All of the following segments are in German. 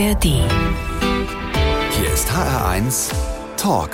ARD. Hier ist HR1 Talk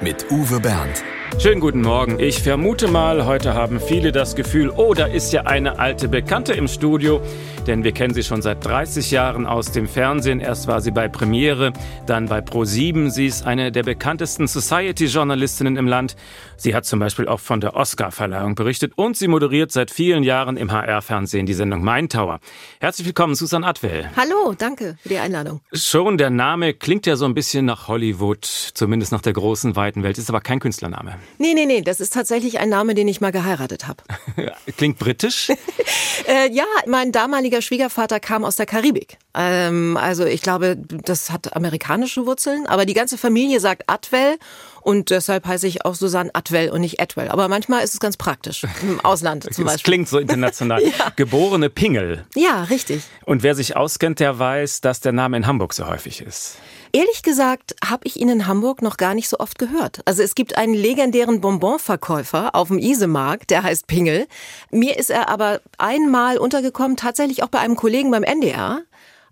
mit Uwe Bernd. Schönen guten Morgen. Ich vermute mal, heute haben viele das Gefühl, oh, da ist ja eine alte Bekannte im Studio. Denn wir kennen sie schon seit 30 Jahren aus dem Fernsehen. Erst war sie bei Premiere, dann bei Pro7. Sie ist eine der bekanntesten Society-Journalistinnen im Land. Sie hat zum Beispiel auch von der Oscar-Verleihung berichtet und sie moderiert seit vielen Jahren im HR-Fernsehen die Sendung Mein Tower. Herzlich willkommen, Susan Atwell. Hallo, danke für die Einladung. Schon der Name klingt ja so ein bisschen nach Hollywood, zumindest nach der großen, weiten Welt, ist aber kein Künstlername. Nee, nee, nee, das ist tatsächlich ein Name, den ich mal geheiratet habe. Klingt britisch? äh, ja, mein damaliger Schwiegervater kam aus der Karibik. Ähm, also ich glaube, das hat amerikanische Wurzeln, aber die ganze Familie sagt Atwell und deshalb heiße ich auch Susanne Atwell und nicht Atwell. Aber manchmal ist es ganz praktisch, im Ausland zum Beispiel. Das klingt so international. ja. Geborene Pingel. Ja, richtig. Und wer sich auskennt, der weiß, dass der Name in Hamburg so häufig ist. Ehrlich gesagt habe ich ihn in Hamburg noch gar nicht so oft gehört. Also es gibt einen legendären Bonbonverkäufer auf dem Isemarkt, der heißt Pingel. Mir ist er aber einmal untergekommen, tatsächlich auch bei einem Kollegen beim NDR.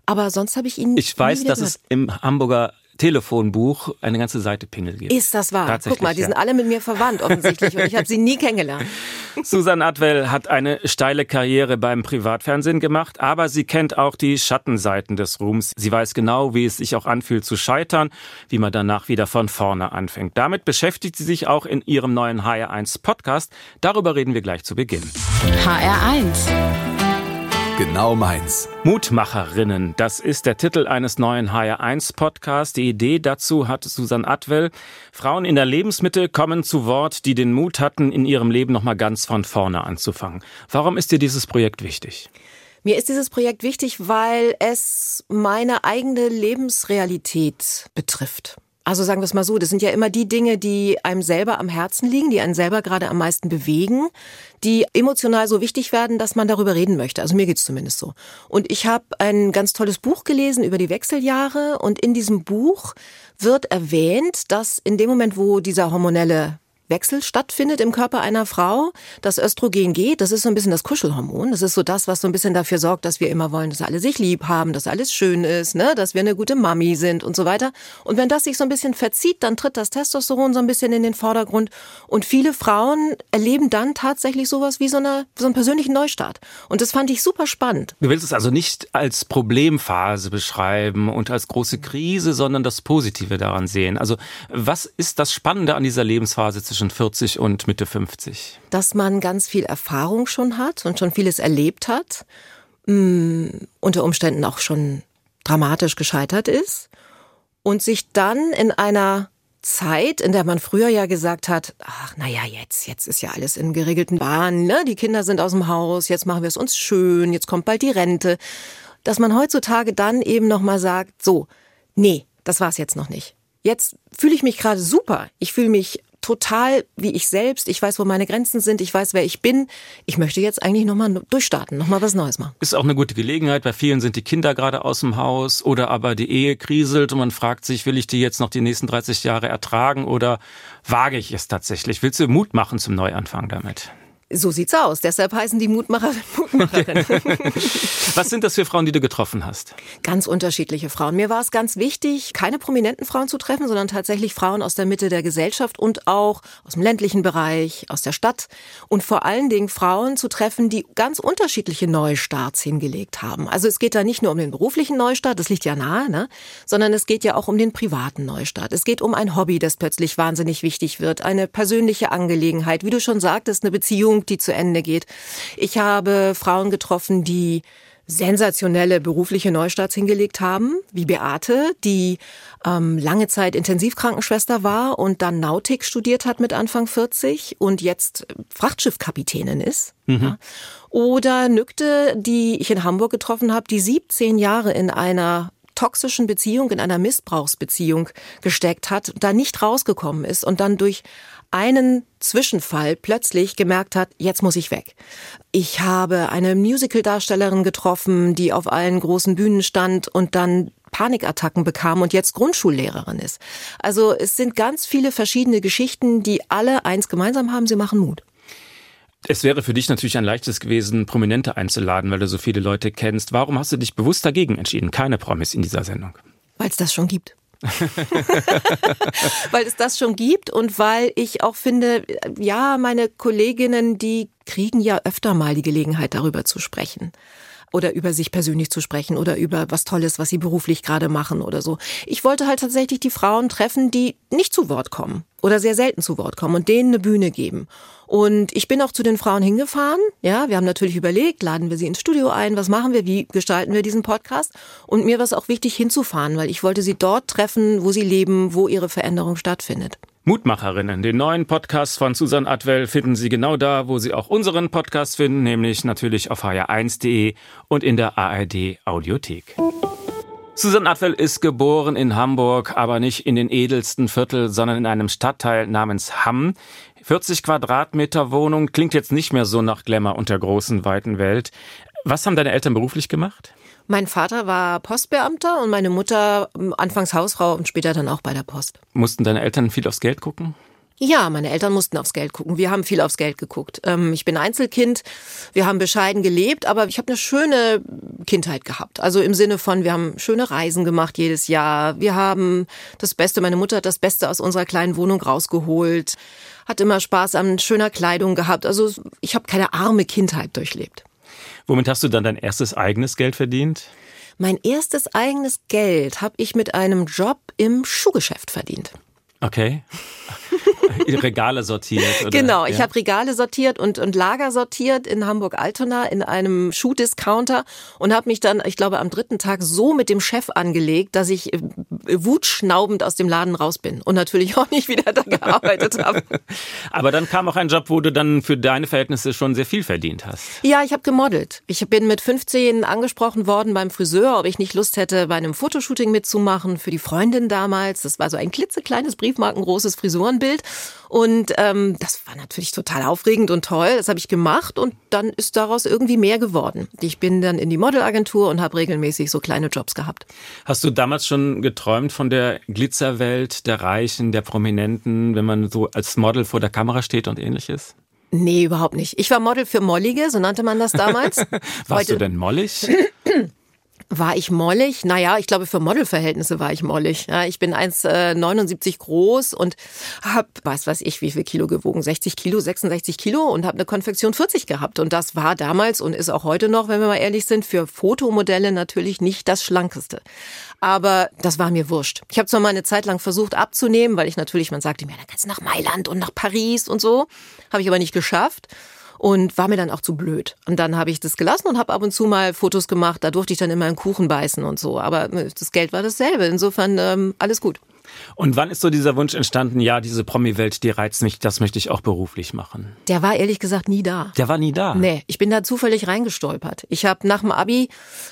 Aber sonst habe ich ihn. Ich weiß, dass gehört. es im Hamburger Telefonbuch eine ganze Seite Pingel gibt. Ist das wahr? Guck mal, die ja. sind alle mit mir verwandt offensichtlich und ich habe sie nie kennengelernt. Susan Atwell hat eine steile Karriere beim Privatfernsehen gemacht, aber sie kennt auch die Schattenseiten des Ruhms. Sie weiß genau, wie es sich auch anfühlt zu scheitern, wie man danach wieder von vorne anfängt. Damit beschäftigt sie sich auch in ihrem neuen HR1 Podcast. Darüber reden wir gleich zu Beginn. HR1 Genau meins. Mutmacherinnen, das ist der Titel eines neuen HR1 Podcasts. Die Idee dazu hat Susan Atwell. Frauen in der Lebensmitte kommen zu Wort, die den Mut hatten, in ihrem Leben nochmal ganz von vorne anzufangen. Warum ist dir dieses Projekt wichtig? Mir ist dieses Projekt wichtig, weil es meine eigene Lebensrealität betrifft. Also sagen wir es mal so, das sind ja immer die Dinge, die einem selber am Herzen liegen, die einen selber gerade am meisten bewegen, die emotional so wichtig werden, dass man darüber reden möchte. Also mir geht's zumindest so. Und ich habe ein ganz tolles Buch gelesen über die Wechseljahre und in diesem Buch wird erwähnt, dass in dem Moment, wo dieser hormonelle Wechsel stattfindet im Körper einer Frau. Das Östrogen geht, das ist so ein bisschen das Kuschelhormon. Das ist so das, was so ein bisschen dafür sorgt, dass wir immer wollen, dass alle sich lieb haben, dass alles schön ist, ne? dass wir eine gute Mami sind und so weiter. Und wenn das sich so ein bisschen verzieht, dann tritt das Testosteron so ein bisschen in den Vordergrund. Und viele Frauen erleben dann tatsächlich sowas wie so, eine, so einen persönlichen Neustart. Und das fand ich super spannend. Du willst es also nicht als Problemphase beschreiben und als große Krise, sondern das Positive daran sehen. Also was ist das Spannende an dieser Lebensphase zwischen zwischen 40 und Mitte 50? Dass man ganz viel Erfahrung schon hat und schon vieles erlebt hat, mh, mm, unter Umständen auch schon dramatisch gescheitert ist und sich dann in einer Zeit, in der man früher ja gesagt hat, ach, na ja, jetzt, jetzt ist ja alles in geregelten Bahnen, ne? Die Kinder sind aus dem Haus, jetzt machen wir es uns schön, jetzt kommt bald die Rente. Dass man heutzutage dann eben nochmal sagt, so, nee, das war's jetzt noch nicht. Jetzt fühle ich mich gerade super. Ich fühle mich total wie ich selbst. Ich weiß, wo meine Grenzen sind. Ich weiß, wer ich bin. Ich möchte jetzt eigentlich nochmal durchstarten, nochmal was Neues machen. Ist auch eine gute Gelegenheit. Bei vielen sind die Kinder gerade aus dem Haus oder aber die Ehe kriselt und man fragt sich, will ich die jetzt noch die nächsten 30 Jahre ertragen oder wage ich es tatsächlich? Willst du Mut machen zum Neuanfang damit? So sieht's aus. Deshalb heißen die Mutmacher Mutmacherinnen. Was sind das für Frauen, die du getroffen hast? Ganz unterschiedliche Frauen. Mir war es ganz wichtig, keine prominenten Frauen zu treffen, sondern tatsächlich Frauen aus der Mitte der Gesellschaft und auch aus dem ländlichen Bereich, aus der Stadt und vor allen Dingen Frauen zu treffen, die ganz unterschiedliche Neustarts hingelegt haben. Also es geht da nicht nur um den beruflichen Neustart, das liegt ja nahe, ne? sondern es geht ja auch um den privaten Neustart. Es geht um ein Hobby, das plötzlich wahnsinnig wichtig wird, eine persönliche Angelegenheit, wie du schon sagtest, eine Beziehung Beziehung, die zu Ende geht. Ich habe Frauen getroffen, die sensationelle berufliche Neustarts hingelegt haben, wie Beate, die ähm, lange Zeit Intensivkrankenschwester war und dann Nautik studiert hat mit Anfang 40 und jetzt Frachtschiffkapitänin ist. Mhm. Ja. Oder Nükte, die ich in Hamburg getroffen habe, die 17 Jahre in einer toxischen Beziehung, in einer Missbrauchsbeziehung gesteckt hat, da nicht rausgekommen ist und dann durch einen Zwischenfall plötzlich gemerkt hat, jetzt muss ich weg. Ich habe eine Musical-Darstellerin getroffen, die auf allen großen Bühnen stand und dann Panikattacken bekam und jetzt Grundschullehrerin ist. Also es sind ganz viele verschiedene Geschichten, die alle eins gemeinsam haben, sie machen Mut. Es wäre für dich natürlich ein leichtes gewesen, Prominente einzuladen, weil du so viele Leute kennst. Warum hast du dich bewusst dagegen entschieden? Keine Promis in dieser Sendung. Weil es das schon gibt. weil es das schon gibt und weil ich auch finde, ja, meine Kolleginnen, die kriegen ja öfter mal die Gelegenheit, darüber zu sprechen oder über sich persönlich zu sprechen oder über was Tolles, was sie beruflich gerade machen oder so. Ich wollte halt tatsächlich die Frauen treffen, die nicht zu Wort kommen oder sehr selten zu Wort kommen und denen eine Bühne geben. Und ich bin auch zu den Frauen hingefahren. Ja, wir haben natürlich überlegt, laden wir sie ins Studio ein, was machen wir, wie gestalten wir diesen Podcast? Und mir war es auch wichtig hinzufahren, weil ich wollte sie dort treffen, wo sie leben, wo ihre Veränderung stattfindet. Mutmacherinnen. Den neuen Podcast von Susan Atwell finden Sie genau da, wo Sie auch unseren Podcast finden, nämlich natürlich auf hr1.de und in der ARD Audiothek. Susan Atwell ist geboren in Hamburg, aber nicht in den edelsten Viertel, sondern in einem Stadtteil namens Hamm. 40 Quadratmeter Wohnung klingt jetzt nicht mehr so nach Glamour und der großen, weiten Welt. Was haben deine Eltern beruflich gemacht? Mein Vater war Postbeamter und meine Mutter ähm, anfangs Hausfrau und später dann auch bei der Post. Mussten deine Eltern viel aufs Geld gucken? Ja, meine Eltern mussten aufs Geld gucken. Wir haben viel aufs Geld geguckt. Ähm, ich bin Einzelkind. Wir haben bescheiden gelebt, aber ich habe eine schöne Kindheit gehabt. Also im Sinne von, wir haben schöne Reisen gemacht jedes Jahr. Wir haben das Beste, meine Mutter hat das Beste aus unserer kleinen Wohnung rausgeholt, hat immer Spaß an schöner Kleidung gehabt. Also ich habe keine arme Kindheit durchlebt. Womit hast du dann dein erstes eigenes Geld verdient? Mein erstes eigenes Geld habe ich mit einem Job im Schuhgeschäft verdient. Okay. Regale sortiert. Oder? Genau, ich ja. habe Regale sortiert und, und Lager sortiert in Hamburg-Altona in einem Schuh-Discounter und habe mich dann, ich glaube, am dritten Tag so mit dem Chef angelegt, dass ich äh, wutschnaubend aus dem Laden raus bin und natürlich auch nicht wieder da gearbeitet habe. Aber dann kam auch ein Job, wo du dann für deine Verhältnisse schon sehr viel verdient hast. Ja, ich habe gemodelt. Ich bin mit 15 angesprochen worden beim Friseur, ob ich nicht Lust hätte, bei einem Fotoshooting mitzumachen für die Freundin damals. Das war so ein klitzekleines, briefmarkengroßes Frisurenbild. Und ähm, das war natürlich total aufregend und toll. Das habe ich gemacht und dann ist daraus irgendwie mehr geworden. Ich bin dann in die Modelagentur und habe regelmäßig so kleine Jobs gehabt. Hast du damals schon geträumt von der Glitzerwelt, der Reichen, der Prominenten, wenn man so als Model vor der Kamera steht und ähnliches? Nee, überhaupt nicht. Ich war Model für Mollige, so nannte man das damals. Warst Heute, du denn mollig? War ich mollig? Naja, ich glaube, für Modelverhältnisse war ich mollig. Ja, ich bin 1,79 groß und habe, weiß was ich, wie viel Kilo gewogen? 60 Kilo, 66 Kilo und habe eine Konfektion 40 gehabt. Und das war damals und ist auch heute noch, wenn wir mal ehrlich sind, für Fotomodelle natürlich nicht das Schlankeste. Aber das war mir wurscht. Ich habe zwar mal eine Zeit lang versucht abzunehmen, weil ich natürlich, man sagte mir, dann kannst du nach Mailand und nach Paris und so. Habe ich aber nicht geschafft und war mir dann auch zu blöd. Und dann habe ich das gelassen und habe ab und zu mal Fotos gemacht. Da durfte ich dann immer einen Kuchen beißen und so. Aber äh, das Geld war dasselbe. Insofern ähm, alles gut. Und wann ist so dieser Wunsch entstanden, ja, diese Promi-Welt, die reizt mich, das möchte ich auch beruflich machen? Der war ehrlich gesagt nie da. Der war nie da? Nee, ich bin da zufällig reingestolpert. Ich habe nach dem Abi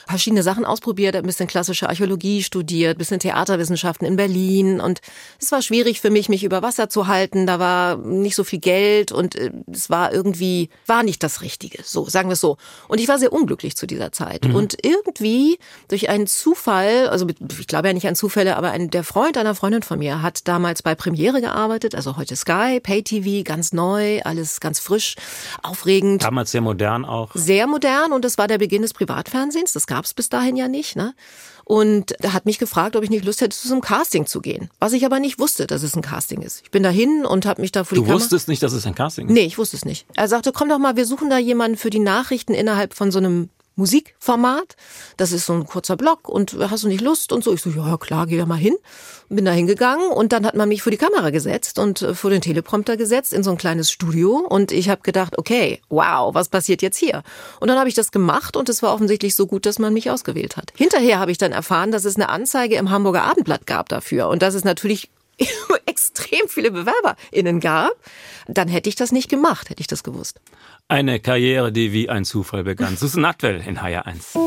verschiedene Sachen ausprobiert, ein bisschen klassische Archäologie studiert, ein bisschen Theaterwissenschaften in Berlin und es war schwierig für mich, mich über Wasser zu halten. Da war nicht so viel Geld und äh, es war irgendwie, war nicht das Richtige. So, sagen wir es so. Und ich war sehr unglücklich zu dieser Zeit. Mhm. Und irgendwie durch einen Zufall, also ich glaube ja nicht an Zufälle, aber ein, der Freund einer Freundin Freundin von mir hat damals bei Premiere gearbeitet, also heute Sky, Pay TV, ganz neu, alles ganz frisch, aufregend. Damals sehr modern auch. Sehr modern und es war der Beginn des Privatfernsehens, das gab es bis dahin ja nicht. Ne? Und er hat mich gefragt, ob ich nicht Lust hätte, zu so einem Casting zu gehen. Was ich aber nicht wusste, dass es ein Casting ist. Ich bin dahin und habe mich da vor die du wusstest nicht, dass es ein Casting ist? Nee, ich wusste es nicht. Er sagte, komm doch mal, wir suchen da jemanden für die Nachrichten innerhalb von so einem Musikformat. Das ist so ein kurzer Block und hast du nicht Lust und so. Ich so, ja klar, geh da mal hin. Bin da hingegangen und dann hat man mich vor die Kamera gesetzt und äh, vor den Teleprompter gesetzt in so ein kleines Studio und ich habe gedacht, okay, wow, was passiert jetzt hier? Und dann habe ich das gemacht und es war offensichtlich so gut, dass man mich ausgewählt hat. Hinterher habe ich dann erfahren, dass es eine Anzeige im Hamburger Abendblatt gab dafür und dass es natürlich extrem viele BewerberInnen gab, dann hätte ich das nicht gemacht, hätte ich das gewusst. Eine Karriere, die wie ein Zufall begann. Susan Atwell in HR1.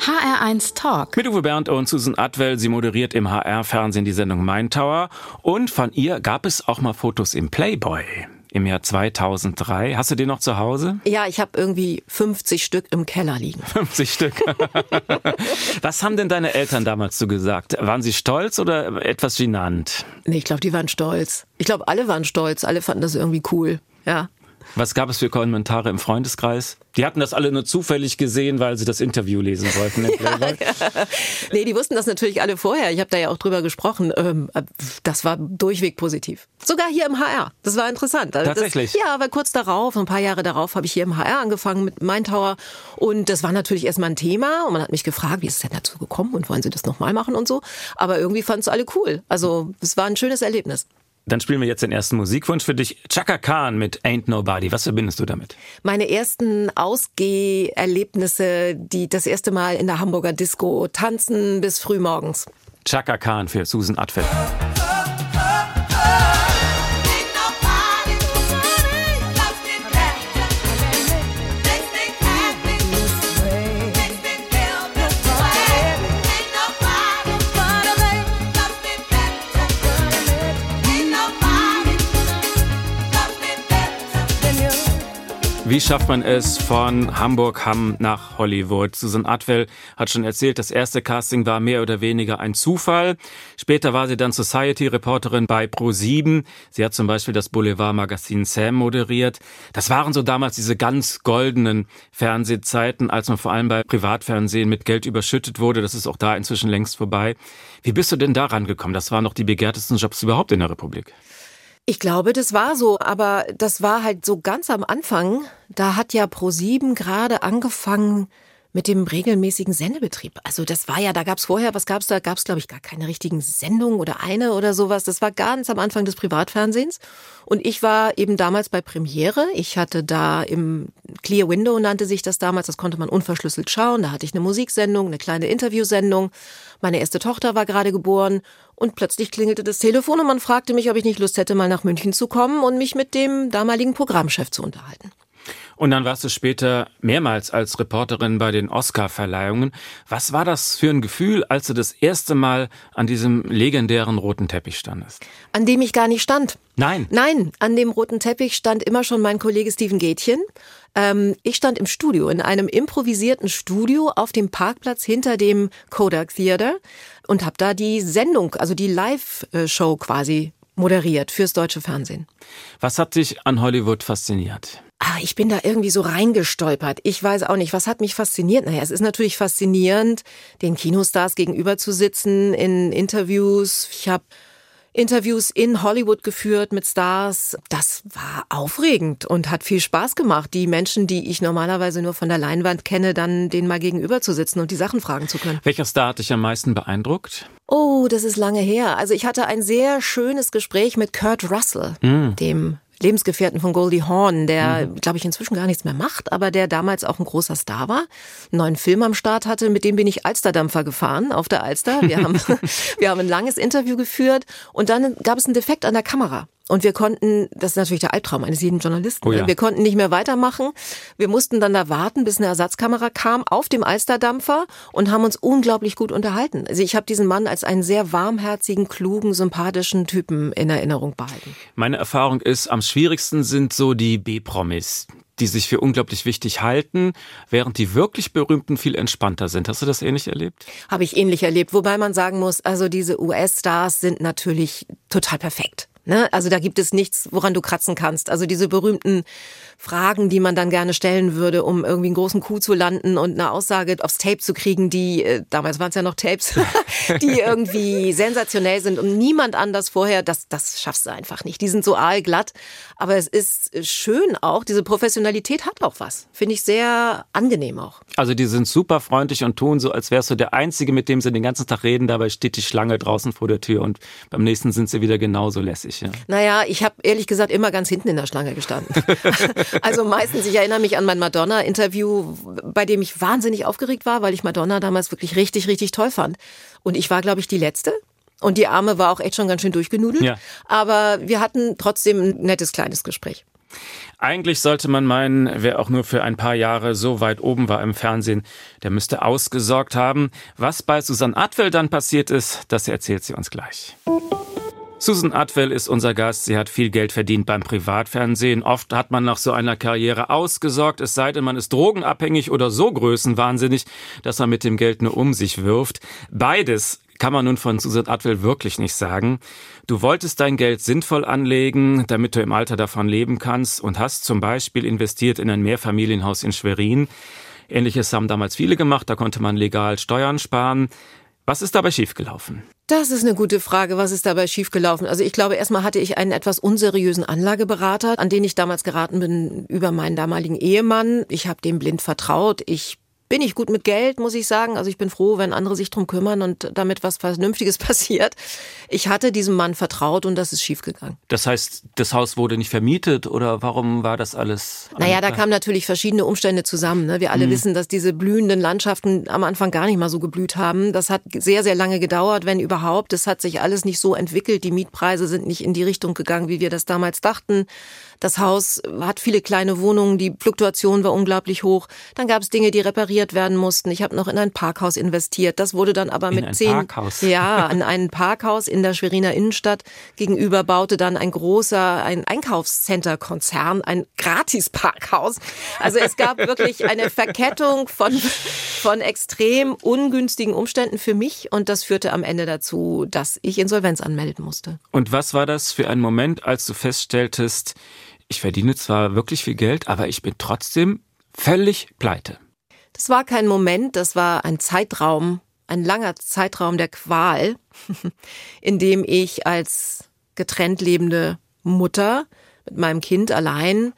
HR1 Talk. Mit Uwe Bernd und Susan Atwell. Sie moderiert im HR-Fernsehen die Sendung Mein Tower. Und von ihr gab es auch mal Fotos im Playboy im Jahr 2003. Hast du den noch zu Hause? Ja, ich habe irgendwie 50 Stück im Keller liegen. 50 Stück. Was haben denn deine Eltern damals so gesagt? Waren sie stolz oder etwas genannt? Nee, ich glaube, die waren stolz. Ich glaube, alle waren stolz. Alle fanden das irgendwie cool. Ja. Was gab es für Kommentare im Freundeskreis? Die hatten das alle nur zufällig gesehen, weil sie das Interview lesen wollten. ja, ja. Nee, die wussten das natürlich alle vorher. Ich habe da ja auch drüber gesprochen. Ähm, das war durchweg positiv. Sogar hier im HR. Das war interessant. Also Tatsächlich? Das, ja, aber kurz darauf, ein paar Jahre darauf, habe ich hier im HR angefangen mit Mindtower. Und das war natürlich erstmal ein Thema. Und man hat mich gefragt, wie ist es denn dazu gekommen und wollen Sie das nochmal machen und so. Aber irgendwie fanden es alle cool. Also es war ein schönes Erlebnis. Dann spielen wir jetzt den ersten Musikwunsch für dich. Chaka Khan mit Ain't Nobody. Was verbindest du damit? Meine ersten Ausgeherlebnisse, die das erste Mal in der Hamburger Disco tanzen bis frühmorgens. Chaka Khan für Susan Adfeld. Wie schafft man es von Hamburg-Hamm nach Hollywood? Susan Atwell hat schon erzählt, das erste Casting war mehr oder weniger ein Zufall. Später war sie dann Society-Reporterin bei Pro7. Sie hat zum Beispiel das Boulevard-Magazin Sam moderiert. Das waren so damals diese ganz goldenen Fernsehzeiten, als man vor allem bei Privatfernsehen mit Geld überschüttet wurde. Das ist auch da inzwischen längst vorbei. Wie bist du denn da rangekommen? Das waren noch die begehrtesten Jobs überhaupt in der Republik. Ich glaube, das war so, aber das war halt so ganz am Anfang. Da hat ja Pro7 gerade angefangen mit dem regelmäßigen Sendebetrieb. Also das war ja, da gab's vorher, was gab's da? Gab's glaube ich gar keine richtigen Sendungen oder eine oder sowas. Das war ganz am Anfang des Privatfernsehens. Und ich war eben damals bei Premiere. Ich hatte da im Clear Window nannte sich das damals. Das konnte man unverschlüsselt schauen. Da hatte ich eine Musiksendung, eine kleine Interviewsendung. Meine erste Tochter war gerade geboren und plötzlich klingelte das Telefon und man fragte mich, ob ich nicht Lust hätte, mal nach München zu kommen und mich mit dem damaligen Programmchef zu unterhalten. Und dann warst du später mehrmals als Reporterin bei den Oscar-Verleihungen. Was war das für ein Gefühl, als du das erste Mal an diesem legendären roten Teppich standest? An dem ich gar nicht stand. Nein. Nein, an dem roten Teppich stand immer schon mein Kollege Steven Gätchen. Ähm, ich stand im Studio, in einem improvisierten Studio auf dem Parkplatz hinter dem Kodak Theater und habe da die Sendung, also die Live-Show quasi moderiert fürs deutsche Fernsehen. Was hat dich an Hollywood fasziniert? Ah, ich bin da irgendwie so reingestolpert. Ich weiß auch nicht, was hat mich fasziniert? Naja, es ist natürlich faszinierend, den Kinostars gegenüber zu sitzen in Interviews. Ich habe Interviews in Hollywood geführt mit Stars. Das war aufregend und hat viel Spaß gemacht, die Menschen, die ich normalerweise nur von der Leinwand kenne, dann denen mal gegenüber zu sitzen und die Sachen fragen zu können. Welcher Star hat dich am meisten beeindruckt? Oh, das ist lange her. Also ich hatte ein sehr schönes Gespräch mit Kurt Russell, mm. dem Lebensgefährten von Goldie Hawn, der, mhm. glaube ich, inzwischen gar nichts mehr macht, aber der damals auch ein großer Star war, einen neuen Film am Start hatte, mit dem bin ich Alsterdampfer gefahren auf der Alster. Wir haben, wir haben ein langes Interview geführt und dann gab es einen Defekt an der Kamera. Und wir konnten, das ist natürlich der Albtraum eines jeden Journalisten, oh ja. wir konnten nicht mehr weitermachen. Wir mussten dann da warten, bis eine Ersatzkamera kam auf dem Alsterdampfer und haben uns unglaublich gut unterhalten. Also ich habe diesen Mann als einen sehr warmherzigen, klugen, sympathischen Typen in Erinnerung behalten. Meine Erfahrung ist, am schwierigsten sind so die B-Promis die sich für unglaublich wichtig halten, während die wirklich berühmten viel entspannter sind. Hast du das ähnlich erlebt? Habe ich ähnlich erlebt, wobei man sagen muss, also diese US-Stars sind natürlich total perfekt. Ne? Also da gibt es nichts, woran du kratzen kannst. Also diese berühmten Fragen, die man dann gerne stellen würde, um irgendwie einen großen Coup zu landen und eine Aussage aufs Tape zu kriegen, die, äh, damals waren es ja noch Tapes, die irgendwie sensationell sind und niemand anders vorher, das, das schaffst du einfach nicht. Die sind so aalglatt. Aber es ist schön auch, diese Professionalität hat auch was. Finde ich sehr angenehm auch. Also die sind super freundlich und tun so, als wärst du der Einzige, mit dem sie den ganzen Tag reden. Dabei steht die Schlange draußen vor der Tür und beim nächsten sind sie wieder genauso lässig. Ja. Naja, ich habe ehrlich gesagt immer ganz hinten in der Schlange gestanden. Also meistens, ich erinnere mich an mein Madonna-Interview, bei dem ich wahnsinnig aufgeregt war, weil ich Madonna damals wirklich richtig, richtig toll fand. Und ich war, glaube ich, die Letzte. Und die Arme war auch echt schon ganz schön durchgenudelt. Ja. Aber wir hatten trotzdem ein nettes kleines Gespräch. Eigentlich sollte man meinen, wer auch nur für ein paar Jahre so weit oben war im Fernsehen, der müsste ausgesorgt haben. Was bei Susanne Adwell dann passiert ist, das erzählt sie uns gleich. Susan Atwell ist unser Gast. Sie hat viel Geld verdient beim Privatfernsehen. Oft hat man nach so einer Karriere ausgesorgt, es sei denn, man ist drogenabhängig oder so größenwahnsinnig, dass man mit dem Geld nur um sich wirft. Beides kann man nun von Susan Atwell wirklich nicht sagen. Du wolltest dein Geld sinnvoll anlegen, damit du im Alter davon leben kannst und hast zum Beispiel investiert in ein Mehrfamilienhaus in Schwerin. Ähnliches haben damals viele gemacht, da konnte man legal Steuern sparen. Was ist dabei schiefgelaufen? Das ist eine gute Frage. Was ist dabei schiefgelaufen? Also ich glaube, erstmal hatte ich einen etwas unseriösen Anlageberater, an den ich damals geraten bin über meinen damaligen Ehemann. Ich habe dem blind vertraut. Ich bin ich gut mit Geld, muss ich sagen. Also ich bin froh, wenn andere sich drum kümmern und damit was Vernünftiges passiert. Ich hatte diesem Mann vertraut und das ist schiefgegangen. Das heißt, das Haus wurde nicht vermietet oder warum war das alles? Naja, da kamen natürlich verschiedene Umstände zusammen. Ne? Wir alle mhm. wissen, dass diese blühenden Landschaften am Anfang gar nicht mal so geblüht haben. Das hat sehr, sehr lange gedauert, wenn überhaupt. Es hat sich alles nicht so entwickelt. Die Mietpreise sind nicht in die Richtung gegangen, wie wir das damals dachten. Das Haus hat viele kleine Wohnungen, die Fluktuation war unglaublich hoch. Dann gab es Dinge, die repariert werden mussten. Ich habe noch in ein Parkhaus investiert. Das wurde dann aber in mit ein zehn Parkhaus. ja an ein Parkhaus in der Schweriner Innenstadt gegenüber baute dann ein großer ein Einkaufscenter-Konzern ein Gratis-Parkhaus. Also es gab wirklich eine Verkettung von von extrem ungünstigen Umständen für mich und das führte am Ende dazu, dass ich Insolvenz anmelden musste. Und was war das für ein Moment, als du feststelltest, ich verdiene zwar wirklich viel Geld, aber ich bin trotzdem völlig pleite. Das war kein Moment, das war ein Zeitraum, ein langer Zeitraum der Qual, in dem ich als getrennt lebende Mutter mit meinem Kind allein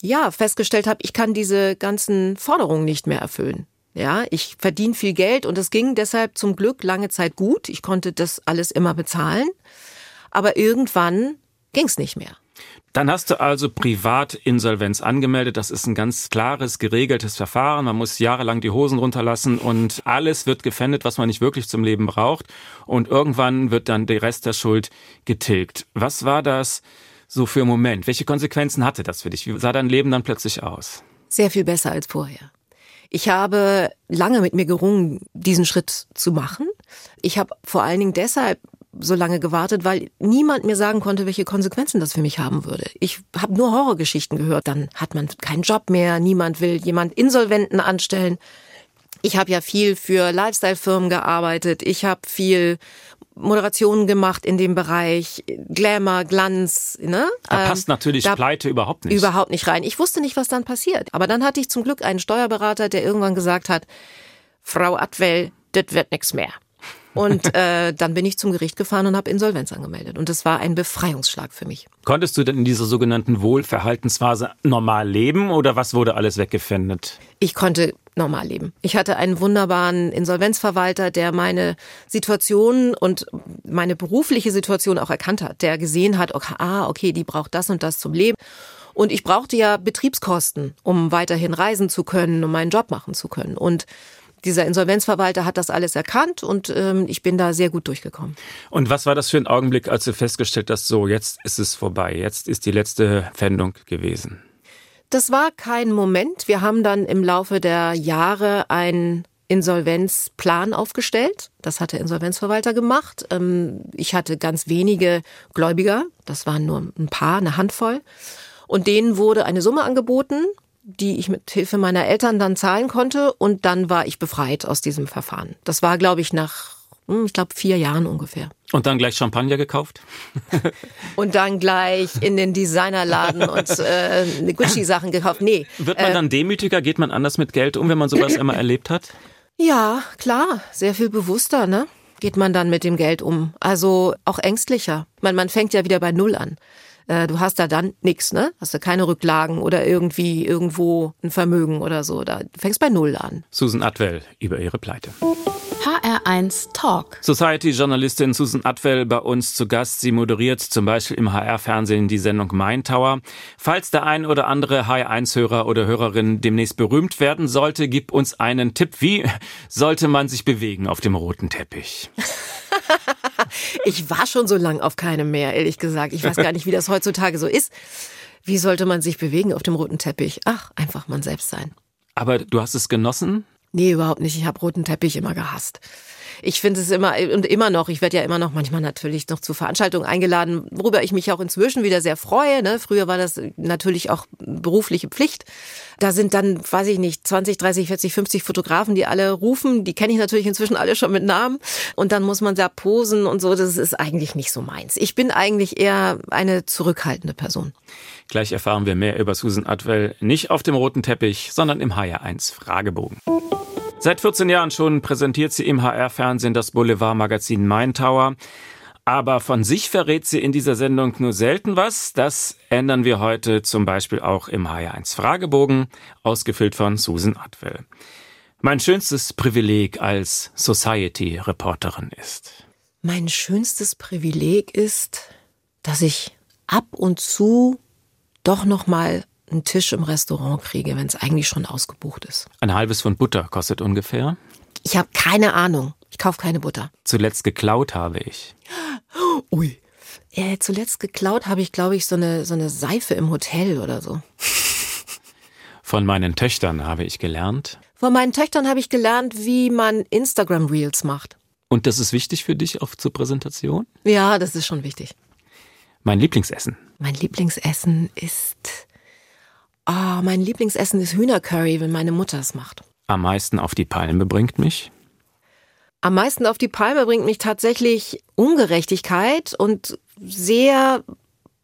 ja festgestellt habe, ich kann diese ganzen Forderungen nicht mehr erfüllen. Ja, ich verdiene viel Geld und es ging deshalb zum Glück lange Zeit gut. Ich konnte das alles immer bezahlen. Aber irgendwann ging es nicht mehr. Dann hast du also Privatinsolvenz angemeldet. Das ist ein ganz klares, geregeltes Verfahren. Man muss jahrelang die Hosen runterlassen und alles wird gefändet, was man nicht wirklich zum Leben braucht. Und irgendwann wird dann der Rest der Schuld getilgt. Was war das so für ein Moment? Welche Konsequenzen hatte das für dich? Wie sah dein Leben dann plötzlich aus? Sehr viel besser als vorher. Ich habe lange mit mir gerungen, diesen Schritt zu machen. Ich habe vor allen Dingen deshalb so lange gewartet, weil niemand mir sagen konnte, welche Konsequenzen das für mich haben würde. Ich habe nur Horrorgeschichten gehört. Dann hat man keinen Job mehr, niemand will jemand Insolventen anstellen. Ich habe ja viel für Lifestyle-Firmen gearbeitet. Ich habe viel Moderationen gemacht in dem Bereich Glamour, Glanz. Ne? Da ähm, passt natürlich da Pleite überhaupt nicht. Überhaupt nicht rein. Ich wusste nicht, was dann passiert. Aber dann hatte ich zum Glück einen Steuerberater, der irgendwann gesagt hat, Frau Atwell, das wird nichts mehr. Und äh, dann bin ich zum Gericht gefahren und habe Insolvenz angemeldet. Und das war ein Befreiungsschlag für mich. Konntest du denn in dieser sogenannten Wohlverhaltensphase normal leben oder was wurde alles weggefändet? Ich konnte normal leben. Ich hatte einen wunderbaren Insolvenzverwalter, der meine Situation und meine berufliche Situation auch erkannt hat, der gesehen hat, okay, ah, okay, die braucht das und das zum Leben. Und ich brauchte ja Betriebskosten, um weiterhin reisen zu können, um meinen Job machen zu können. Und dieser Insolvenzverwalter hat das alles erkannt und ähm, ich bin da sehr gut durchgekommen. Und was war das für ein Augenblick, als du festgestellt hast, so jetzt ist es vorbei, jetzt ist die letzte Pfändung gewesen? Das war kein Moment. Wir haben dann im Laufe der Jahre einen Insolvenzplan aufgestellt. Das hat der Insolvenzverwalter gemacht. Ähm, ich hatte ganz wenige Gläubiger. Das waren nur ein paar, eine Handvoll. Und denen wurde eine Summe angeboten die ich mit Hilfe meiner Eltern dann zahlen konnte und dann war ich befreit aus diesem Verfahren. Das war, glaube ich, nach, hm, ich glaube, vier Jahren ungefähr. Und dann gleich Champagner gekauft? und dann gleich in den Designerladen und äh, Gucci-Sachen gekauft. Nee. Wird man äh, dann demütiger? Geht man anders mit Geld um, wenn man sowas immer erlebt hat? Ja, klar. Sehr viel bewusster, ne? Geht man dann mit dem Geld um. Also auch ängstlicher. Man, man fängt ja wieder bei Null an. Äh, du hast da dann nichts, ne? Hast du keine Rücklagen oder irgendwie irgendwo ein Vermögen oder so. Da du fängst bei Null an. Susan Atwell über ihre Pleite. HR1 Talk. Society-Journalistin Susan Atwell bei uns zu Gast. Sie moderiert zum Beispiel im HR-Fernsehen die Sendung Mein Tower. Falls der ein oder andere HR1-Hörer oder Hörerin demnächst berühmt werden sollte, gib uns einen Tipp. Wie sollte man sich bewegen auf dem roten Teppich? ich war schon so lang auf keinem mehr, ehrlich gesagt. Ich weiß gar nicht, wie das heutzutage so ist. Wie sollte man sich bewegen auf dem roten Teppich? Ach, einfach man selbst sein. Aber du hast es genossen? Nee, überhaupt nicht. Ich habe roten Teppich immer gehasst. Ich finde es immer und immer noch, ich werde ja immer noch manchmal natürlich noch zu Veranstaltungen eingeladen, worüber ich mich auch inzwischen wieder sehr freue. Ne? Früher war das natürlich auch berufliche Pflicht. Da sind dann, weiß ich nicht, 20, 30, 40, 50 Fotografen, die alle rufen. Die kenne ich natürlich inzwischen alle schon mit Namen. Und dann muss man da posen und so. Das ist eigentlich nicht so meins. Ich bin eigentlich eher eine zurückhaltende Person. Gleich erfahren wir mehr über Susan Atwell, nicht auf dem roten Teppich, sondern im HR1 Fragebogen. Seit 14 Jahren schon präsentiert sie im HR-Fernsehen das Boulevardmagazin Main Tower. Aber von sich verrät sie in dieser Sendung nur selten was. Das ändern wir heute zum Beispiel auch im HR1 Fragebogen, ausgefüllt von Susan Atwell. Mein schönstes Privileg als Society-Reporterin ist. Mein schönstes Privileg ist, dass ich ab und zu doch noch mal einen Tisch im Restaurant kriege, wenn es eigentlich schon ausgebucht ist. Ein halbes Pfund Butter kostet ungefähr? Ich habe keine Ahnung. Ich kaufe keine Butter. Zuletzt geklaut habe ich. Ui. Äh, zuletzt geklaut habe ich, glaube ich, so eine, so eine Seife im Hotel oder so. Von meinen Töchtern habe ich gelernt. Von meinen Töchtern habe ich gelernt, wie man Instagram Reels macht. Und das ist wichtig für dich auf zur Präsentation? Ja, das ist schon wichtig. Mein Lieblingsessen. Mein Lieblingsessen ist. Oh, mein Lieblingsessen ist Hühnercurry, wenn meine Mutter es macht. Am meisten auf die Palme bringt mich. Am meisten auf die Palme bringt mich tatsächlich Ungerechtigkeit und sehr,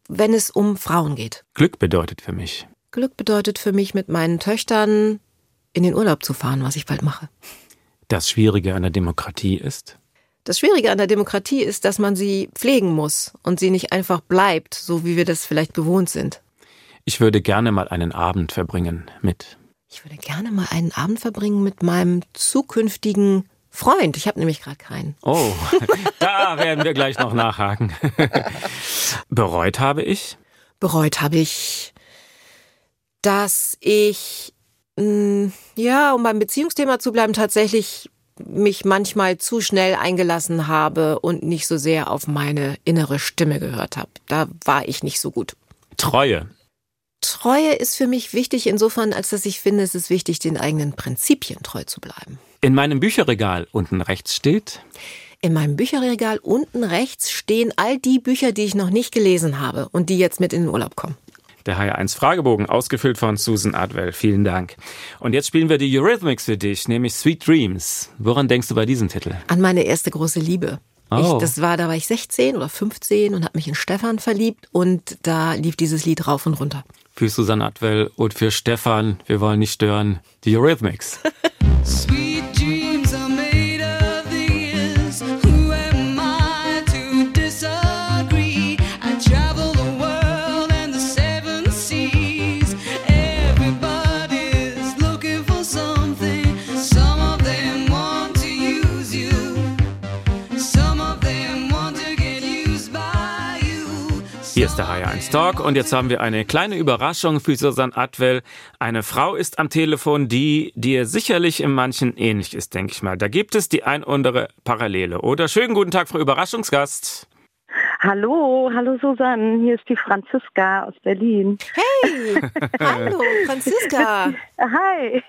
wenn es um Frauen geht. Glück bedeutet für mich. Glück bedeutet für mich, mit meinen Töchtern in den Urlaub zu fahren, was ich bald mache. Das Schwierige an der Demokratie ist? Das Schwierige an der Demokratie ist, dass man sie pflegen muss und sie nicht einfach bleibt, so wie wir das vielleicht gewohnt sind. Ich würde gerne mal einen Abend verbringen mit. Ich würde gerne mal einen Abend verbringen mit meinem zukünftigen Freund. Ich habe nämlich gerade keinen. Oh, da werden wir gleich noch nachhaken. Bereut habe ich? Bereut habe ich, dass ich, mm, ja, um beim Beziehungsthema zu bleiben, tatsächlich mich manchmal zu schnell eingelassen habe und nicht so sehr auf meine innere Stimme gehört habe. Da war ich nicht so gut. Treue. Treue ist für mich wichtig insofern, als dass ich finde, es ist wichtig, den eigenen Prinzipien treu zu bleiben. In meinem Bücherregal unten rechts steht. In meinem Bücherregal unten rechts stehen all die Bücher, die ich noch nicht gelesen habe und die jetzt mit in den Urlaub kommen. Der HR1 Fragebogen, ausgefüllt von Susan Adwell. Vielen Dank. Und jetzt spielen wir die Eurythmics für dich, nämlich Sweet Dreams. Woran denkst du bei diesem Titel? An meine erste große Liebe. Oh. Ich, das war, da war ich 16 oder 15 und habe mich in Stefan verliebt und da lief dieses Lied rauf und runter. Für Susan Adwell und für Stefan, wir wollen nicht stören, die Eurythmics. Sweet ist der HR1 Talk und jetzt haben wir eine kleine Überraschung für Susan Atwell. Eine Frau ist am Telefon, die dir sicherlich in manchen ähnlich ist, denke ich mal. Da gibt es die ein oder andere Parallele. Oder schönen guten Tag, Frau Überraschungsgast. Hallo, hallo Susanne, hier ist die Franziska aus Berlin. Hey, hallo, Franziska. Hi.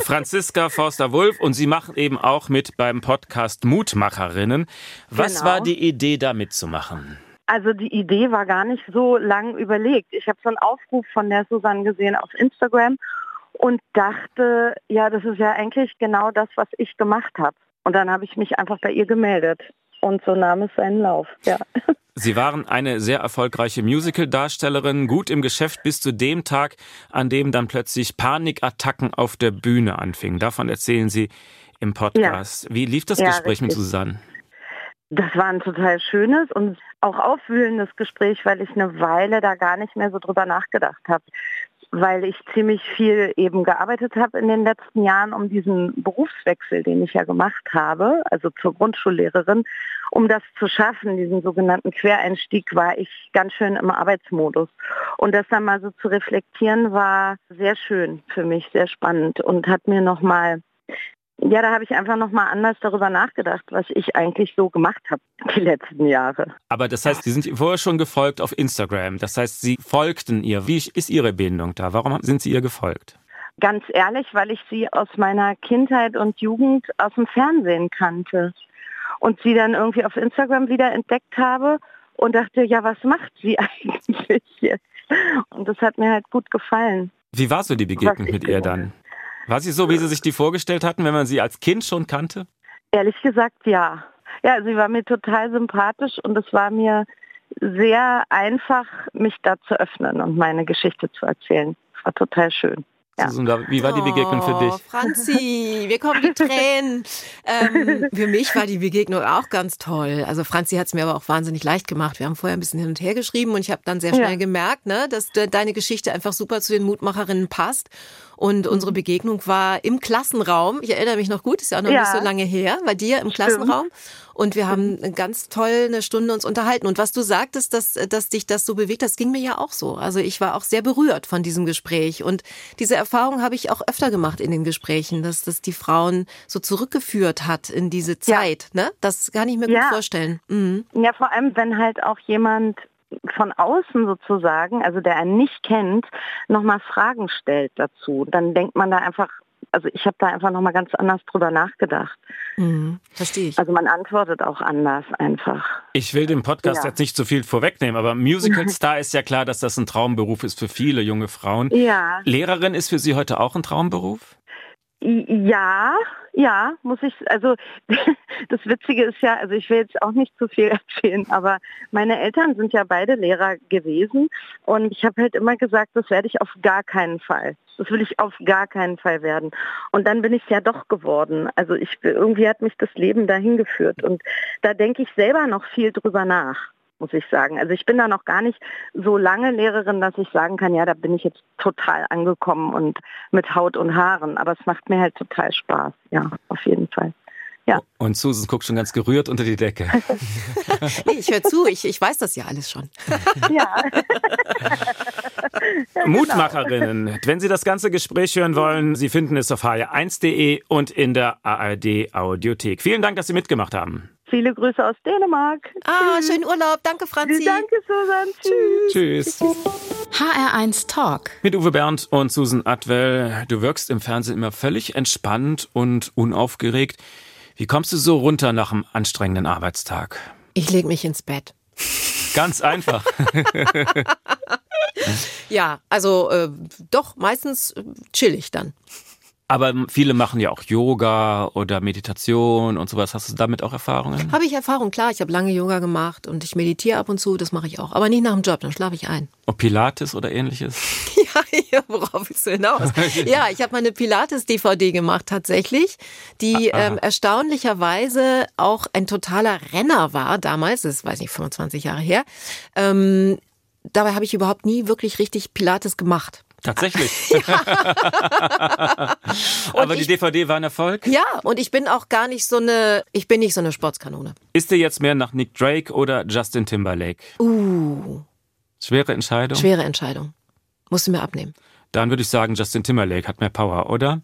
Franziska Forster-Wulf und Sie machen eben auch mit beim Podcast Mutmacherinnen. Was Genau. war die Idee, da mitzumachen? Also die Idee war gar nicht so lang überlegt. Ich habe so einen Aufruf von der Susanne gesehen auf Instagram und dachte, ja, das ist ja eigentlich genau das, was ich gemacht habe. Und dann habe ich mich einfach bei ihr gemeldet. Und so nahm es seinen Lauf, ja. Sie waren eine sehr erfolgreiche Musical-Darstellerin, gut im Geschäft bis zu dem Tag, an dem dann plötzlich Panikattacken auf der Bühne anfingen. Davon erzählen Sie im Podcast. Wie lief das Ja, Gespräch mit richtig. Susanne? Das war ein total schönes und auch aufwühlendes Gespräch, weil ich eine Weile da gar nicht mehr so drüber nachgedacht habe. Weil ich ziemlich viel eben gearbeitet habe in den letzten Jahren um diesen Berufswechsel, den ich ja gemacht habe, also zur Grundschullehrerin. Um das zu schaffen, diesen sogenannten Quereinstieg, war ich ganz schön im Arbeitsmodus. Und das dann mal so zu reflektieren, war sehr schön für mich, sehr spannend und hat mir nochmal ja, da habe ich einfach nochmal anders darüber nachgedacht, was ich eigentlich so gemacht habe die letzten Jahre. Aber das heißt, Sie sind vorher schon gefolgt auf Instagram. Das heißt, Sie folgten ihr. Wie ist Ihre Bindung da? Warum sind Sie ihr gefolgt? Ganz ehrlich, weil ich sie aus meiner Kindheit und Jugend aus dem Fernsehen kannte. und sie dann irgendwie auf Instagram wieder entdeckt habe und dachte, ja, was macht sie eigentlich jetzt? Und das hat mir halt gut gefallen. Wie war so die Begegnung mit ihr dann? War sie so, wie Sie sich die vorgestellt hatten, wenn man sie als Kind schon kannte? Ehrlich gesagt, ja. Ja, sie war mir total sympathisch und es war mir sehr einfach, mich da zu öffnen und meine Geschichte zu erzählen. Es war total schön. Ja. Wie war die Begegnung für Oh, dich? Franzi, wir kommen die Tränen. ähm, für mich war die Begegnung auch ganz toll. Also Franzi hat es mir aber auch wahnsinnig leicht gemacht. Wir haben vorher ein bisschen hin und her geschrieben und ich habe dann sehr schnell Ja. gemerkt, ne, dass de deine Geschichte einfach super zu den Mutmacherinnen passt. Und unsere. Begegnung war im Klassenraum. Ich erinnere mich noch gut, ist ja auch noch Ja. nicht so lange her, bei dir im Klassenraum. Und wir haben ganz toll eine Stunde uns unterhalten. Und was du sagtest, dass, dass dich das so bewegt, das ging mir ja auch so. Also ich war auch sehr berührt von diesem Gespräch. Und diese Erfahrung habe ich auch öfter gemacht in den Gesprächen, dass das die Frauen so zurückgeführt hat in diese Zeit. Ne? Das kann ich mir Ja. gut vorstellen. Mhm. Ja, vor allem, wenn halt auch jemand von außen sozusagen, also der einen nicht kennt, nochmal Fragen stellt dazu. Dann denkt man da einfach, also ich habe da einfach nochmal ganz anders drüber nachgedacht. Mhm. Verstehe ich. Also man antwortet auch anders einfach. Ich will dem Podcast Ja. jetzt nicht zu viel vorwegnehmen, aber Musical-Star ist ja klar, dass das ein Traumberuf ist für viele junge Frauen. Ja, Lehrerin ist für Sie heute auch ein Traumberuf? Ja, ja, muss ich, also das Witzige ist ja, also ich will jetzt auch nicht zu viel erzählen, aber meine Eltern sind ja beide Lehrer gewesen und ich habe halt immer gesagt, das werde ich auf gar keinen Fall. Das will ich auf gar keinen Fall werden. Und dann bin ich ja doch geworden. Also ich irgendwie hat mich das Leben dahin geführt und da denke ich selber noch viel drüber nach muss ich sagen. Also ich bin da noch gar nicht so lange Lehrerin, dass ich sagen kann, ja, da bin ich jetzt total angekommen und mit Haut und Haaren. Aber es macht mir halt total Spaß. Ja, auf jeden Fall. Ja. Und Susan guckt schon ganz gerührt unter die Decke. Nee, ich höre zu, ich, ich weiß das ja alles schon. Ja. Mutmacherinnen, wenn Sie das ganze Gespräch hören wollen, Sie finden es auf hr1.de und in der ARD Audiothek. Vielen Dank, dass Sie mitgemacht haben. Viele Grüße aus Dänemark. Ah, schönen Urlaub. Danke, Franzi. Danke, Susan. Tschüss. Tschüss. HR1 Talk. Mit Uwe Bernd und Susan Atwell. Du wirkst im Fernsehen immer völlig entspannt und unaufgeregt. Wie kommst du so runter nach einem anstrengenden Arbeitstag? Ich lege mich ins Bett. Ganz einfach. Ja, also äh, doch, meistens äh, chill ich dann. Aber viele machen ja auch Yoga oder Meditation und sowas. Hast du damit auch Erfahrungen? Habe ich Erfahrung, klar, ich habe lange Yoga gemacht und ich meditiere ab und zu, das mache ich auch. Aber nicht nach dem Job, dann schlafe ich ein. Ob Pilates oder ähnliches? Ja, ja worauf willst du hinaus? Ja, ich habe mal eine Pilates-DVD gemacht tatsächlich, die Ah, ähm, erstaunlicherweise auch ein totaler Renner war damals, das ist, weiß nicht, 25 Jahre her. Ähm, dabei habe ich überhaupt nie wirklich richtig Pilates gemacht. Tatsächlich. Aber die DVD war ein Erfolg. Ja, und ich bin auch gar nicht so eine, ich bin nicht so eine Sportskanone. Ist dir jetzt mehr nach Nick Drake oder Justin Timberlake? Uh, Schwere Entscheidung? schwere Entscheidung. Musst du mir abnehmen. Dann würde ich sagen, Justin Timberlake hat mehr Power, oder?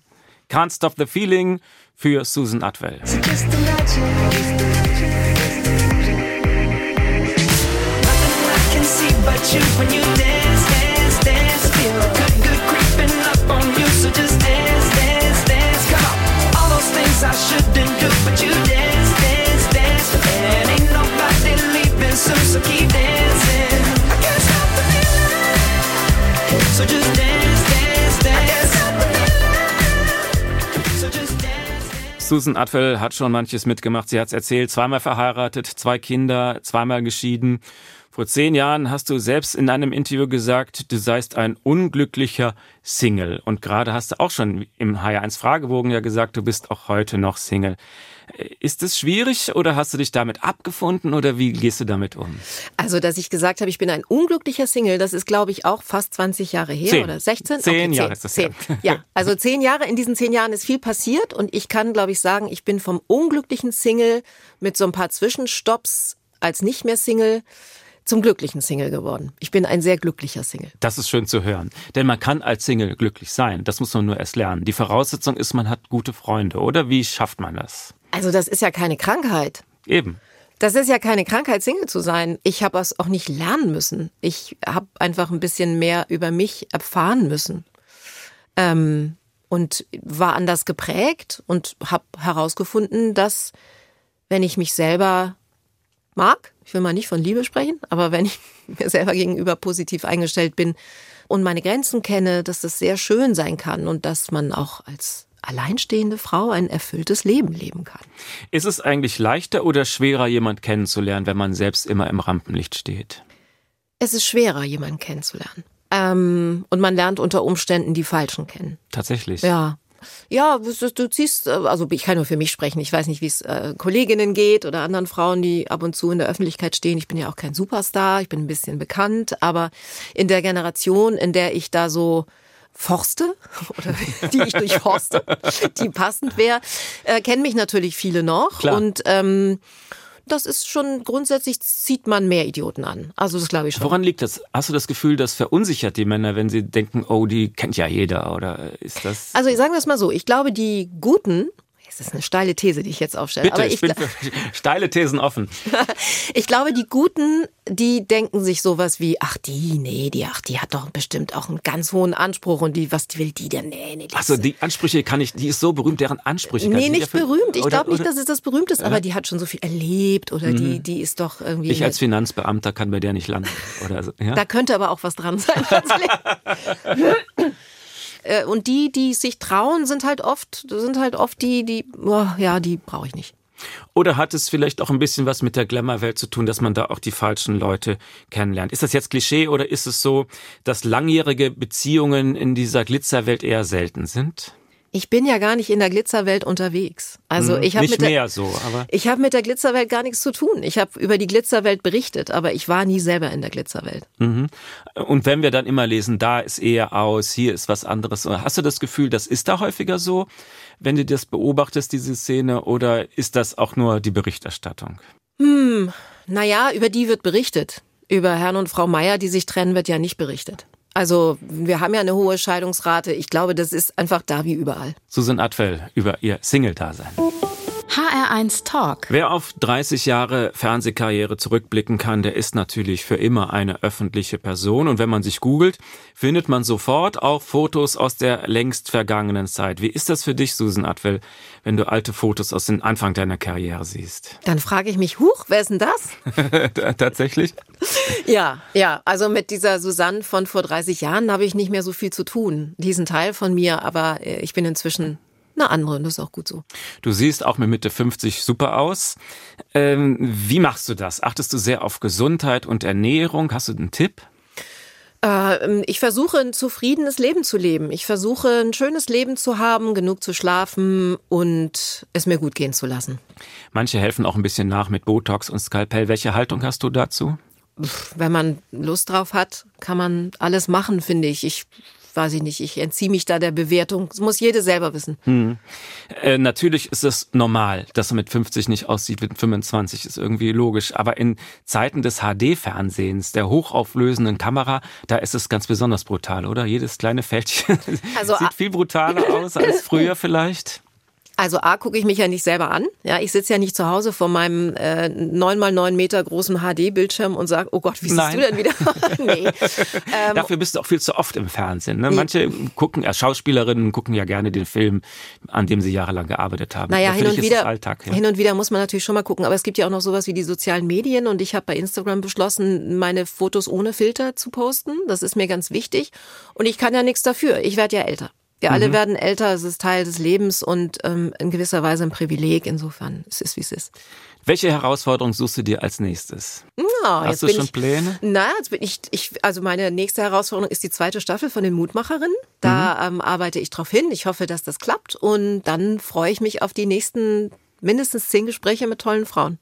Can't Stop the Feeling für Susan Atwell. can Susan Atwell hat schon manches mitgemacht. Sie hat es erzählt, zweimal verheiratet, zwei Kinder, zweimal geschieden. Vor zehn Jahren hast du selbst in einem Interview gesagt, du seist ein unglücklicher Single. Und gerade hast du auch schon im HR1 Fragebogen ja gesagt, du bist auch heute noch Single. Äh, Ist es schwierig oder hast du dich damit abgefunden oder wie gehst du damit um? Also, dass ich gesagt habe, ich bin ein unglücklicher Single, das ist, glaube ich, auch fast 20 Jahre her Zehn. oder 16? Zehn okay, Jahre ist das zehn. Ja, also zehn Jahre. In diesen zehn Jahren ist viel passiert und ich kann, glaube ich, sagen, ich bin vom unglücklichen Single mit so ein paar Zwischenstopps als nicht mehr Single zum glücklichen Single geworden. Ich bin ein sehr glücklicher Single. Das ist schön zu hören. Denn man kann als Single glücklich sein. Das muss man nur erst lernen. Die Voraussetzung ist, man hat gute Freunde. Oder wie schafft man das? Also, das ist ja keine Krankheit. Eben. Das ist ja keine Krankheit, Single zu sein. Ich habe es auch nicht lernen müssen. Ich habe einfach ein bisschen mehr über mich erfahren müssen. Ähm, und war anders geprägt und habe herausgefunden, dass wenn ich mich selber mag, ich will mal nicht von Liebe sprechen, aber wenn ich mir selber gegenüber positiv eingestellt bin und meine Grenzen kenne, dass das sehr schön sein kann und dass man auch als alleinstehende Frau ein erfülltes Leben leben kann. Ist es eigentlich leichter oder schwerer, jemand kennenzulernen, wenn man selbst immer im Rampenlicht steht? Es ist schwerer, jemanden kennenzulernen. Ähm, und man lernt unter Umständen die Falschen kennen. Tatsächlich. Ja. Ja, du, ziehst, äh, also ich kann nur für mich sprechen. Ich weiß nicht, wie es äh, Kolleginnen geht oder anderen Frauen, die ab und zu in der Öffentlichkeit stehen. Ich bin ja auch kein Superstar, ich bin ein bisschen bekannt, aber in der Generation, in der ich da so forste oder die ich durchforste, die passend wäre, äh, kennen mich natürlich viele noch. Klar. Und ähm, das ist schon grundsätzlich zieht man mehr Idioten an. Also das glaube ich schon. Woran liegt das? Hast du das Gefühl, das verunsichert die Männer, wenn sie denken, oh, die kennt ja jeder? Oder ist das. Also sagen wir es mal so, ich glaube, die Guten, es ist eine steile These, die ich jetzt aufstelle, Bitte, aber ich, ich, bin für steile Thesen offen. ich glaube, die Guten, die denken sich sowas wie, ach die, nee, die, ach die hat doch bestimmt auch einen ganz hohen Anspruch und die, was will die denn? Nee, nee, die Achso, die Ansprüche kann ich, die ist so berühmt, deren Ansprüche kann Nee, ich nicht erfüllen. berühmt. Ich glaube nicht, dass es das berühmt ist, aber die hat schon so viel erlebt oder die, die ist doch irgendwie. Ich als Finanzbeamter kann bei der nicht landen. Oder so, ja? Da könnte aber auch was dran sein. Äh, Und die, die sich trauen, sind halt oft, sind halt oft die, die, oh, ja, die brauche ich nicht. Oder hat es vielleicht auch ein bisschen was mit der Glamour-Welt zu tun, dass man da auch die falschen Leute kennenlernt? Ist das jetzt Klischee oder ist es so, dass langjährige Beziehungen in dieser Glitzerwelt eher selten sind? Ich bin ja gar nicht in der Glitzerwelt unterwegs. Also ich habe Hm, mit der, so, aber ich habe mit der Glitzerwelt gar nichts zu tun. Ich habe über die Glitzerwelt berichtet, aber ich war nie selber in der Glitzerwelt. und wenn wir dann immer lesen, da ist eher aus, hier ist was anderes, hast du das Gefühl, das ist da häufiger so, wenn du das beobachtest, diese Szene, oder ist das auch nur die Berichterstattung? Naja, über die wird berichtet. Über Herrn und Frau Meier, die sich trennen, wird ja nicht berichtet. Also wir haben ja eine hohe Scheidungsrate. Ich glaube, das ist einfach da wie überall. Susan Atwell über ihr Single-Dasein. HR1 Talk. Wer auf 30 Jahre Fernsehkarriere zurückblicken kann, der ist natürlich für immer eine öffentliche Person. Und wenn man sich googelt, findet man sofort auch Fotos aus der längst vergangenen Zeit. Wie ist das für dich, Susan Atwell, wenn du alte Fotos aus dem Anfang deiner Karriere siehst? Dann frage ich mich, huch, wer ist denn das? Tatsächlich? Ja, ja, also mit dieser Susanne von vor 30 Jahren habe ich nicht mehr so viel zu tun. Diesen Teil von mir, aber äh, ich bin inzwischen eine andere und das ist auch gut so. Du siehst auch mit Mitte 50 super aus. Ähm, wie machst du das? Achtest du sehr auf Gesundheit und Ernährung? Hast du einen Tipp? Äh, ich versuche ein zufriedenes Leben zu leben. Ich versuche ein schönes Leben zu haben, genug zu schlafen und es mir gut gehen zu lassen. Manche helfen auch ein bisschen nach mit Botox und Skalpell. Welche Haltung hast du dazu? Wenn man Lust drauf hat, kann man alles machen, finde ich. Ich weiß ich nicht, ich entziehe mich da der Bewertung. Das muss jede selber wissen. Äh, natürlich ist es normal, dass er mit 50 nicht aussieht wie mit 25, ist irgendwie logisch. Aber in Zeiten des HD-Fernsehens, der hochauflösenden Kamera, da ist es ganz besonders brutal, oder? Jedes kleine Fältchen Also, sieht viel brutaler aus als früher vielleicht. Also A gucke ich mich ja nicht selber an. Ja, ich sitze ja nicht zu Hause vor meinem äh, 9 mal 9 Meter großen HD-Bildschirm und sage, oh Gott, wie siehst Nein. du denn wieder? nee. Ähm, Dafür bist du auch viel zu oft im Fernsehen. Ne? Manche gucken, äh, Schauspielerinnen gucken ja gerne den Film, an dem sie jahrelang gearbeitet haben. Naja, hin und, wieder, Alltag. Ja. hin und wieder muss man natürlich schon mal gucken, aber es gibt ja auch noch sowas wie die sozialen Medien und ich habe bei Instagram beschlossen, meine Fotos ohne Filter zu posten. Das ist mir ganz wichtig und ich kann ja nichts dafür. Ich werde ja älter. Wir Mhm. alle werden älter, es ist Teil des Lebens und ähm, in gewisser Weise ein Privileg. Insofern, es ist, wie es ist. Welche Herausforderung suchst du dir als nächstes? Ja, Hast jetzt du schon ich, Pläne? Na, jetzt bin ich, ich, also meine nächste Herausforderung ist die zweite Staffel von den Mutmacherinnen. Da Mhm. ähm, arbeite ich drauf hin. Ich hoffe, dass das klappt und dann freue ich mich auf die nächsten mindestens zehn Gespräche mit tollen Frauen.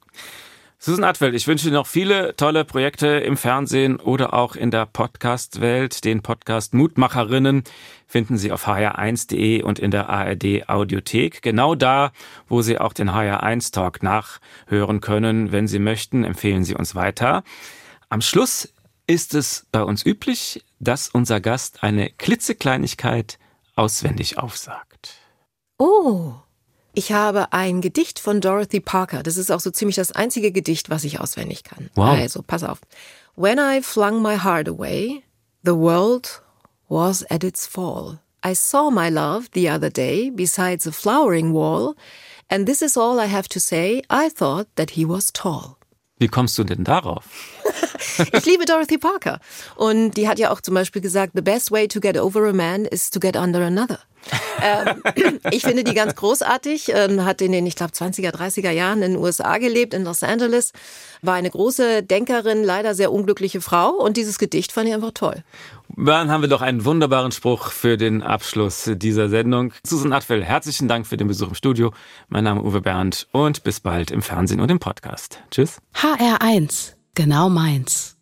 Susan Atwell, ich wünsche dir noch viele tolle Projekte im Fernsehen oder auch in der Podcast-Welt. Den Podcast Mutmacherinnen finden Sie auf hr1.de und in der ARD Audiothek. Genau da, wo Sie auch den HR1 Talk nachhören können. Wenn Sie möchten, empfehlen Sie uns weiter. Am Schluss ist es bei uns üblich, dass unser Gast eine klitzekleinigkeit auswendig aufsagt. Oh, ich habe ein Gedicht von Dorothy Parker. Das ist auch so ziemlich das einzige Gedicht, was ich auswendig kann. Wow. Also, pass auf. When I flung my heart away, the world was at its fall. I saw my love the other day besides a flowering wall, And this is all I have to say. I thought that he was tall. Wie kommst du denn darauf? Ich liebe Dorothy Parker. Und die hat ja auch zum Beispiel gesagt, the best way to get over a man is to get under another. ähm, ich finde die ganz großartig, ähm, hat in den, ich glaube, 20er, 30er Jahren in den USA gelebt, in Los Angeles, war eine große Denkerin, leider sehr unglückliche Frau und dieses Gedicht fand ich einfach toll. Dann haben wir doch einen wunderbaren Spruch für den Abschluss dieser Sendung. Susan Atwell, herzlichen Dank für den Besuch im Studio. Mein Name ist Uwe Bernd und bis bald im Fernsehen und im Podcast. Tschüss. HR1, genau meins.